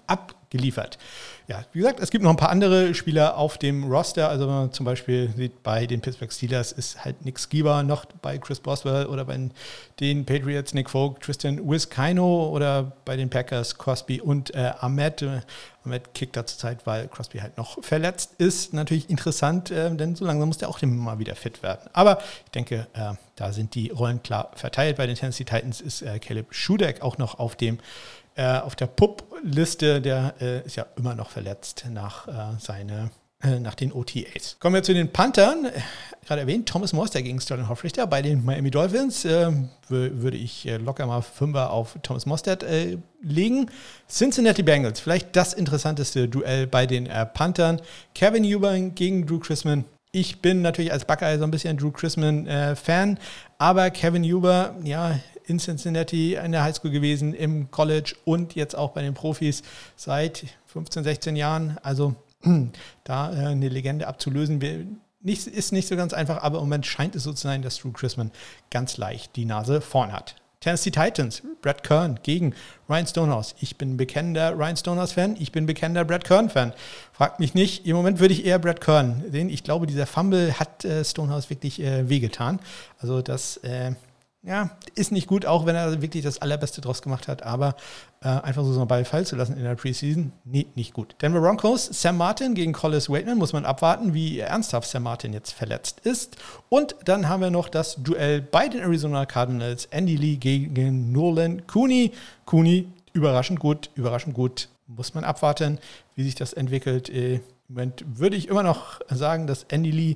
abgeliefert ja, wie gesagt, es gibt noch ein paar andere Spieler auf dem Roster. Also wenn man zum Beispiel sieht, bei den Pittsburgh Steelers ist halt Nick Skiba noch bei Chris Boswell oder bei den Patriots Nick Folk, Tristan Wiskino oder bei den Packers Crosby und äh, Ahmed. Ahmed kickt da zurzeit, weil Crosby halt noch verletzt ist. Natürlich interessant, äh, denn so langsam muss der auch mal wieder fit werden. Aber ich denke, äh, da sind die Rollen klar verteilt. Bei den Tennessee Titans ist äh, Caleb Schudeck auch noch auf dem äh, auf der Pup-Liste, der äh, ist ja immer noch verletzt nach äh, seine äh, nach den OTAs. Kommen wir zu den Panthern. Gerade erwähnt, Thomas Morster gegen Sterling Hoffrichter bei den Miami Dolphins. Äh, würde ich äh, locker mal Fünfer auf Thomas Mostert äh, legen. Cincinnati Bengals, vielleicht das interessanteste Duell bei den äh, Panthern. Kevin Eubank gegen Drew Chrisman. Ich bin natürlich als Buckeye so ein bisschen Drew Chrisman-Fan, aber Kevin Huber, ja, in Cincinnati in der Highschool gewesen, im College und jetzt auch bei den Profis seit 15, 16 Jahren. Also [clears throat] da äh, eine Legende abzulösen, ist nicht so ganz einfach, aber im Moment scheint es so zu sein, dass Drew Chrisman ganz leicht die Nase vorn hat. Tennessee Titans, Brad Kern gegen Ryan Stonehouse. Ich bin bekennender Ryan Stonehouse-Fan, ich bin bekennender Brad Kern-Fan. Fragt mich nicht, im Moment würde ich eher Brad Kern sehen. Ich glaube, dieser Fumble hat äh, Stonehouse wirklich äh, wehgetan. Also das äh, ja, ist nicht gut, auch wenn er wirklich das Allerbeste draus gemacht hat, aber äh, einfach so einen Ball fallen zu lassen in der Preseason, nee, nicht gut. Denver Broncos, Sam Martin gegen Collis Waitman, muss man abwarten, wie ernsthaft Sam Martin jetzt verletzt ist. Und dann haben wir noch das Duell bei den Arizona Cardinals, Andy Lee gegen Nolan Cooney. Cooney, überraschend gut, überraschend gut, muss man abwarten, wie sich das entwickelt. Äh, Im Moment würde ich immer noch sagen, dass Andy Lee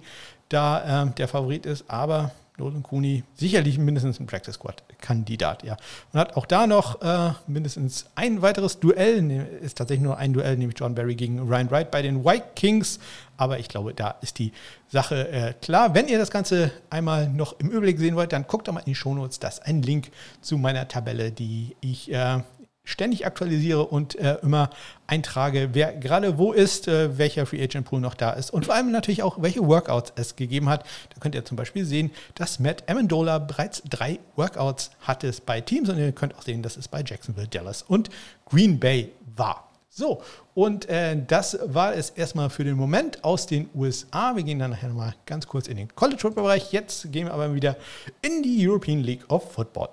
da äh, der Favorit ist, aber Nolan Cooney sicherlich mindestens ein Practice Squad-Kandidat, ja. Und hat auch da noch äh, mindestens ein weiteres Duell, ne, ist tatsächlich nur ein Duell, nämlich John Barry gegen Ryan Wright bei den White Kings. Aber ich glaube, da ist die Sache äh, klar. Wenn ihr das Ganze einmal noch im Überblick sehen wollt, dann guckt doch mal in die Shownotes. Das ist ein Link zu meiner Tabelle, die ich äh, ständig aktualisiere und äh, immer eintrage, wer gerade wo ist, äh, welcher Free Agent Pool noch da ist und vor allem natürlich auch, welche Workouts es gegeben hat. Da könnt ihr zum Beispiel sehen, dass Matt Amendola bereits drei Workouts hatte bei Teams und ihr könnt auch sehen, dass es bei Jacksonville, Dallas und Green Bay war. So, und äh, das war es erstmal für den Moment aus den USA. Wir gehen dann nachher nochmal ganz kurz in den College Football Bereich. Jetzt gehen wir aber wieder in die European League of Football.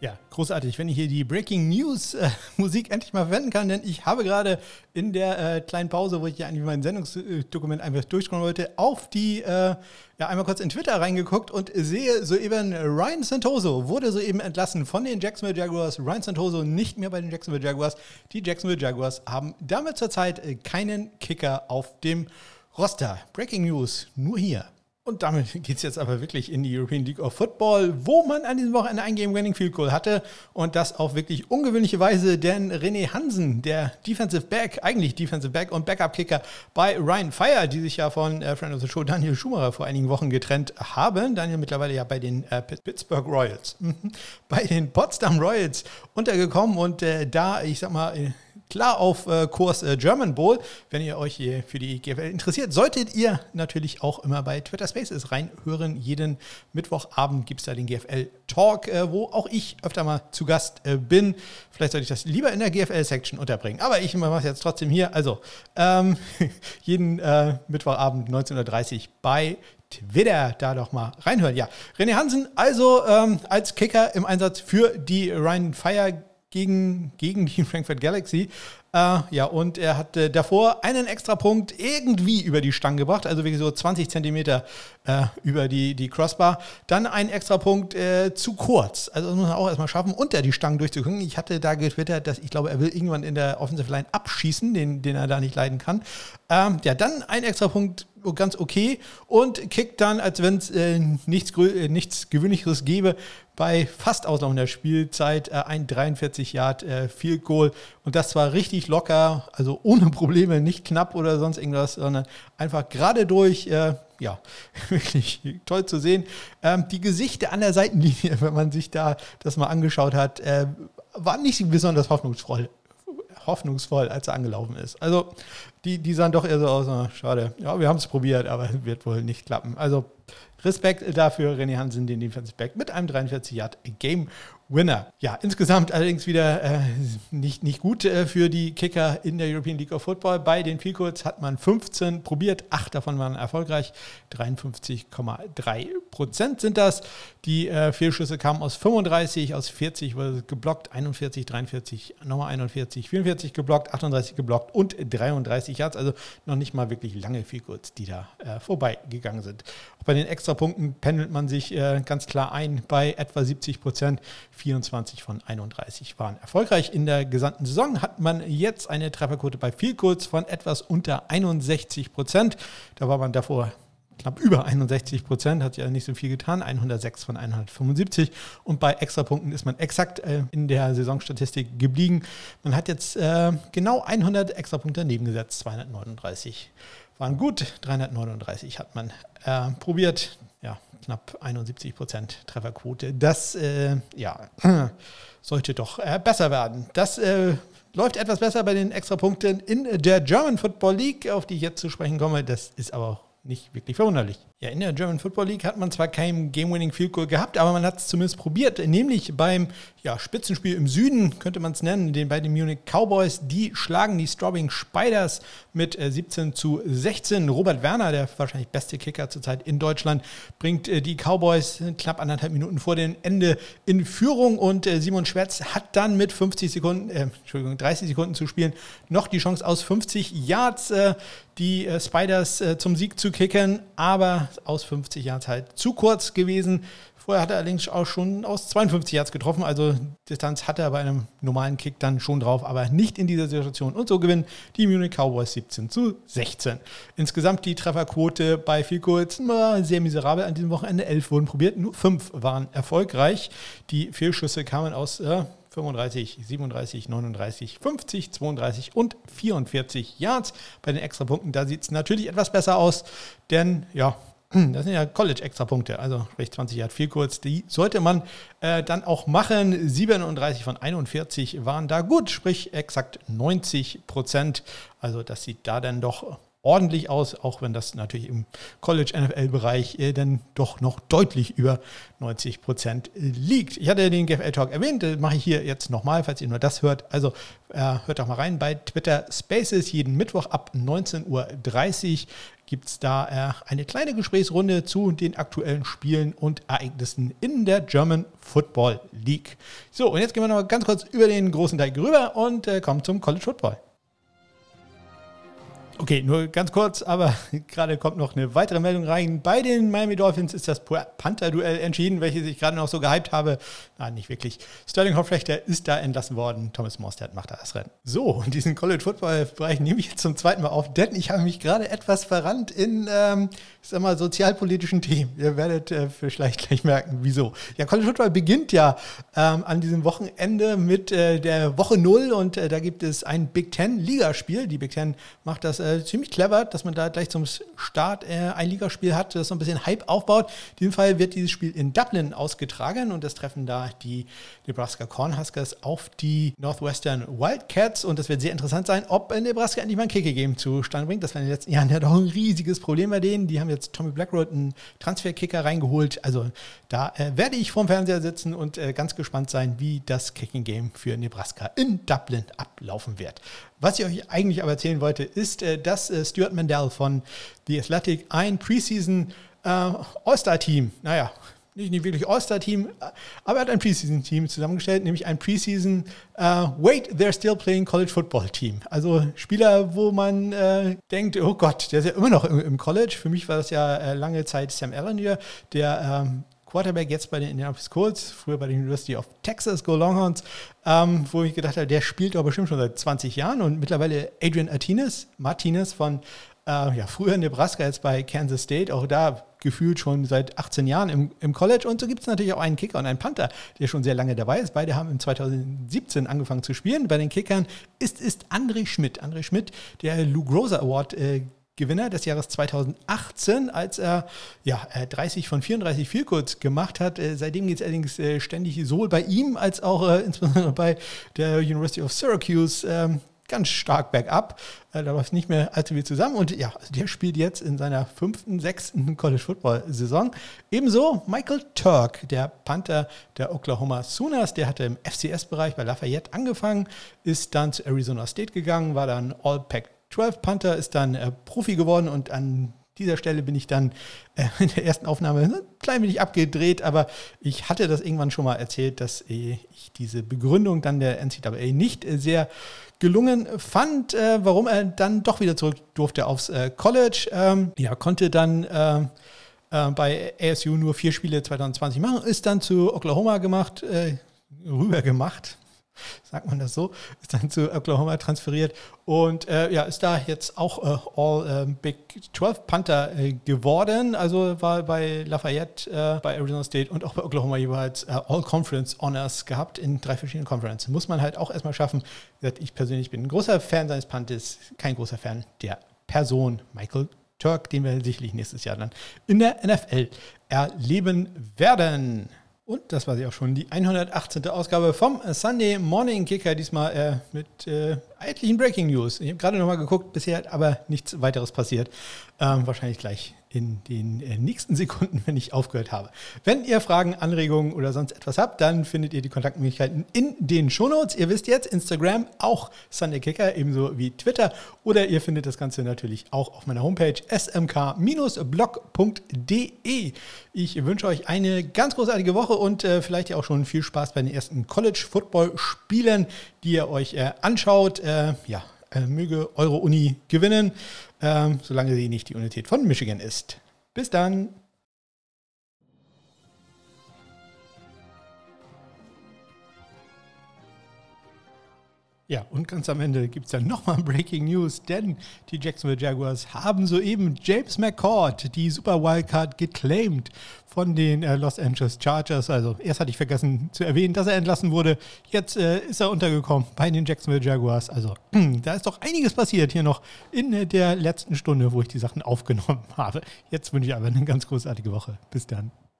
Ja, großartig, wenn ich hier die Breaking News äh, [laughs] Musik endlich mal verwenden kann, denn ich habe gerade in der äh, kleinen Pause, wo ich ja eigentlich mein Sendungsdokument einfach durchschauen wollte, auf die, äh, ja, einmal kurz in Twitter reingeguckt und sehe soeben Ryan Santoso wurde soeben entlassen von den Jacksonville Jaguars. Ryan Santoso nicht mehr bei den Jacksonville Jaguars. Die Jacksonville Jaguars haben damit zurzeit äh, keinen Kicker auf dem Roster. Breaking News, nur hier und damit geht es jetzt aber wirklich in die European League of Football, wo man an diesem Wochenende ein Game Winning Field Goal hatte. Und das auf wirklich ungewöhnliche Weise, denn René Hansen, der Defensive Back, eigentlich Defensive Back und Backup Kicker bei Ryan Fire, die sich ja von äh, Friend of the Show Daniel Schumacher vor einigen Wochen getrennt haben. Daniel mittlerweile ja bei den äh, Pittsburgh Royals, bei den Potsdam Royals untergekommen und äh, da, ich sag mal, äh, klar auf äh, Kurs äh, German Bowl. Wenn ihr euch hier für die GFL interessiert, solltet ihr natürlich auch immer bei Twitter Spaces reinhören. Jeden Mittwochabend gibt es da den GFL Talk, äh, wo auch ich öfter mal zu Gast äh, bin. Vielleicht sollte ich das lieber in der GFL-Section unterbringen. Aber ich mache es jetzt trotzdem hier. Also, ähm, [laughs] jeden äh, Mittwochabend 19.30 Uhr bei Twitter da doch mal reinhören. Ja, René Hansen, also ähm, als Kicker im Einsatz für die Ryan Fire gegen, gegen die [laughs] Frankfurt Galaxy. Äh, ja, und er hat äh, davor einen extra Punkt irgendwie über die Stange gebracht, also wirklich so 20 Zentimeter äh, über die, die Crossbar. Dann ein extra Punkt äh, zu kurz. Also das muss man auch erstmal schaffen, unter die Stangen durchzukommen. Ich hatte da getwittert, dass ich glaube, er will irgendwann in der Offensive Line abschießen, den, den er da nicht leiden kann. Ähm, ja, dann ein extra Punkt ganz okay und kickt dann, als wenn es äh, nichts, äh, nichts Gewöhnlicheres gäbe, bei fast Auslauf der Spielzeit äh, ein 43 Yard äh, Field Goal und das war richtig locker, also ohne [laughs] Probleme, nicht knapp oder sonst irgendwas, sondern einfach gerade durch. Äh, ja, [laughs] wirklich toll zu sehen. Ähm, die Gesichter an der Seitenlinie, [laughs] wenn man sich da das mal angeschaut hat, äh, waren nicht besonders hoffnungsvoll hoffnungsvoll, als er angelaufen ist. Also die, die sahen doch eher so aus, oh, schade. Ja, wir haben es probiert, aber wird wohl nicht klappen. Also Respekt dafür, René Hansen, den Defensive Back mit einem 43 Yard Game Winner. Ja, insgesamt allerdings wieder äh, nicht, nicht gut äh, für die Kicker in der European League of Football. Bei den Field hat man 15 probiert, acht davon waren erfolgreich. 53,3 Prozent sind das. Die äh, Fehlschüsse kamen aus 35, aus 40 wurde geblockt, 41, 43, nochmal 41, 44 geblockt, 38 geblockt und 33 Yards. Also noch nicht mal wirklich lange Field die da äh, vorbeigegangen sind. Auch bei den Extrapunkten pendelt man sich äh, ganz klar ein bei etwa 70 Prozent. 24 von 31 waren erfolgreich. In der gesamten Saison hat man jetzt eine Trefferquote bei Field von etwas unter 61 Prozent. Da war man davor knapp über 61 Prozent, hat ja nicht so viel getan, 106 von 175 und bei Extrapunkten ist man exakt äh, in der Saisonstatistik geblieben. Man hat jetzt äh, genau 100 Extrapunkte daneben gesetzt, 239 waren gut, 339 hat man äh, probiert, ja, knapp 71 Prozent Trefferquote. Das äh, ja, [clears throat] sollte doch äh, besser werden. Das äh, läuft etwas besser bei den Extrapunkten in der German Football League, auf die ich jetzt zu sprechen komme. Das ist aber nicht wirklich verwunderlich. Ja, in der German Football League hat man zwar kein Game-Winning Field Goal gehabt, aber man hat es zumindest probiert, nämlich beim ja, Spitzenspiel im Süden, könnte man es nennen, den bei den Munich Cowboys. Die schlagen die Straubing Spiders mit 17 äh, zu 16. Robert Werner, der wahrscheinlich beste Kicker zurzeit in Deutschland, bringt äh, die Cowboys knapp anderthalb Minuten vor dem Ende in Führung und äh, Simon Schwerz hat dann mit 50 Sekunden, äh, Entschuldigung, 30 Sekunden zu spielen, noch die Chance aus 50 Yards die Spiders zum Sieg zu kicken, aber aus 50 Jahren Zeit zu kurz gewesen. Vorher hat er allerdings auch schon aus 52 Yards getroffen, also Distanz hatte er bei einem normalen Kick dann schon drauf, aber nicht in dieser Situation. Und so gewinnen die Munich Cowboys 17 zu 16. Insgesamt die Trefferquote bei viel kurz sehr miserabel an diesem Wochenende. Elf wurden probiert, nur fünf waren erfolgreich. Die Fehlschüsse kamen aus äh, 35, 37, 39, 50, 32 und 44 Yards. Bei den Extrapunkten, da sieht es natürlich etwas besser aus, denn ja, das sind ja College-Extrapunkte, also sprich 20 Yard viel kurz. Die sollte man äh, dann auch machen. 37 von 41 waren da gut, sprich exakt 90 Prozent. Also das sieht da dann doch ordentlich aus, auch wenn das natürlich im College-NFL-Bereich äh, dann doch noch deutlich über 90 Prozent liegt. Ich hatte den GFL-Talk erwähnt, das mache ich hier jetzt nochmal, falls ihr nur das hört. Also äh, hört doch mal rein bei Twitter Spaces jeden Mittwoch ab 19.30 Uhr gibt es da äh, eine kleine Gesprächsrunde zu den aktuellen Spielen und Ereignissen in der German Football League. So, und jetzt gehen wir noch ganz kurz über den großen Teig rüber und äh, kommen zum College Football. Okay, nur ganz kurz, aber [laughs] gerade kommt noch eine weitere Meldung rein. Bei den Miami Dolphins ist das Panther-Duell entschieden, welches ich gerade noch so gehypt habe. Nein, nicht wirklich. Sterling Hoffrechter ist da entlassen worden. Thomas Morstead macht da das Rennen. So, und diesen College Football-Bereich nehme ich jetzt zum zweiten Mal auf, denn ich habe mich gerade etwas verrannt in, ähm, ich sag mal, sozialpolitischen Themen. Ihr werdet äh, vielleicht gleich merken, wieso. Ja, College Football beginnt ja ähm, an diesem Wochenende mit äh, der Woche Null und äh, da gibt es ein Big Ten-Ligaspiel. Die Big Ten macht das äh, ziemlich clever, dass man da gleich zum Start äh, ein Ligaspiel hat, das so ein bisschen Hype aufbaut. In diesem Fall wird dieses Spiel in Dublin ausgetragen und das treffen da die Nebraska Cornhuskers auf die Northwestern Wildcats und das wird sehr interessant sein, ob Nebraska endlich mal ein Kicker-Game zustande bringt. Das war in den letzten Jahren ja doch ein riesiges Problem bei denen. Die haben jetzt Tommy Blackroad einen Transfer-Kicker reingeholt. Also da äh, werde ich vorm Fernseher sitzen und äh, ganz gespannt sein, wie das Kicking-Game für Nebraska in Dublin ablaufen wird. Was ich euch eigentlich aber erzählen wollte, ist, äh, dass äh, Stuart Mandel von The Athletic ein Preseason äh, All-Star-Team, naja, nicht, wirklich All-Star-Team, aber er hat ein Preseason-Team zusammengestellt, nämlich ein Preseason uh, Wait, they're still playing College Football-Team. Also Spieler, wo man äh, denkt, oh Gott, der ist ja immer noch im, im College. Für mich war das ja äh, lange Zeit Sam Allen hier, der ähm, Quarterback jetzt bei den Indianapolis Colts, früher bei der University of Texas, Go Longhorns, ähm, wo ich gedacht habe, der spielt doch bestimmt schon seit 20 Jahren und mittlerweile Adrian Martinez, Martinez von äh, ja, früher Nebraska, jetzt bei Kansas State, auch da gefühlt schon seit 18 Jahren im, im College. Und so gibt es natürlich auch einen Kicker und einen Panther, der schon sehr lange dabei ist. Beide haben im 2017 angefangen zu spielen. Bei den Kickern ist, ist André Schmidt. André Schmidt, der Lou Groza Award äh, Gewinner des Jahres 2018, als er ja, 30 von 34 Vielkurz gemacht hat. Äh, seitdem geht es allerdings äh, ständig sowohl bei ihm als auch äh, [laughs] insbesondere bei der University of Syracuse ähm, ganz stark bergab. da läuft nicht mehr allzu viel zusammen. Und ja, also der spielt jetzt in seiner fünften, sechsten [laughs] College Football Saison. Ebenso Michael Turk, der Panther der Oklahoma Sooners, der hatte im FCS-Bereich bei Lafayette angefangen, ist dann zu Arizona State gegangen, war dann All-Pack 12 Panther ist dann äh, Profi geworden und an dieser Stelle bin ich dann äh, [laughs] in der ersten Aufnahme ein klein wenig abgedreht, aber ich hatte das irgendwann schon mal erzählt, dass äh, ich diese Begründung dann der NCAA nicht äh, sehr gelungen fand, äh, warum er dann doch wieder zurück durfte aufs äh, College. Ähm, ja, konnte dann bei ASU nur vier Spiele 2020 machen, ist dann zu Oklahoma gemacht, rüber gemacht, sagt man das so, ist dann zu Oklahoma transferiert und äh, ja, ist da jetzt auch äh, All äh, Big 12 Panther geworden. Also war bei Lafayette, äh, bei Arizona State und auch bei Oklahoma jeweils äh, All Conference Honors gehabt in drei verschiedenen Conferences. Muss man halt auch erstmal schaffen. Ich persönlich bin ein großer Fan seines Panthers, kein großer Fan der Person Michael Turk, den wir sicherlich nächstes Jahr dann in der NFL erleben werden. Und das war sie auch schon, die 118. Ausgabe vom Sunday Morning Kicker, diesmal äh, mit äh, etlichen Breaking News. Ich habe gerade nochmal geguckt, bisher aber nichts weiteres passiert. Ähm, wahrscheinlich gleich in den äh, nächsten Sekunden, [laughs] wenn ich aufgehört habe. Wenn ihr Fragen, Anregungen oder sonst etwas habt, dann findet ihr die Kontaktmöglichkeiten in den Shownotes. Ihr wisst jetzt, Instagram, auch Sunday Kicker, ebenso wie Twitter. Oder ihr findet das Ganze natürlich auch auf meiner Homepage smk-blog.de. Ich wünsche euch eine ganz großartige Woche und äh, vielleicht ja auch schon viel Spaß bei den ersten College Football Spielen, die ihr euch äh, anschaut. Äh, ja, äh, möge eure Uni gewinnen, ähm, solange sie nicht die Unität von Michigan ist. Bis dann. Ja, und ganz am Ende gibt es dann nochmal Breaking News, denn die Jacksonville Jaguars haben soeben James McCord, die Super Wildcard, geclaimed von den äh, Los Angeles Chargers. Also erst hatte ich vergessen zu erwähnen, dass er entlassen wurde. Jetzt äh, ist er untergekommen bei den Jacksonville Jaguars. Also [clears throat] da ist doch einiges passiert hier noch in äh, der letzten Stunde, wo ich die Sachen aufgenommen [laughs] habe. Jetzt wünsche ich aber eine ganz großartige Woche. Bis dann.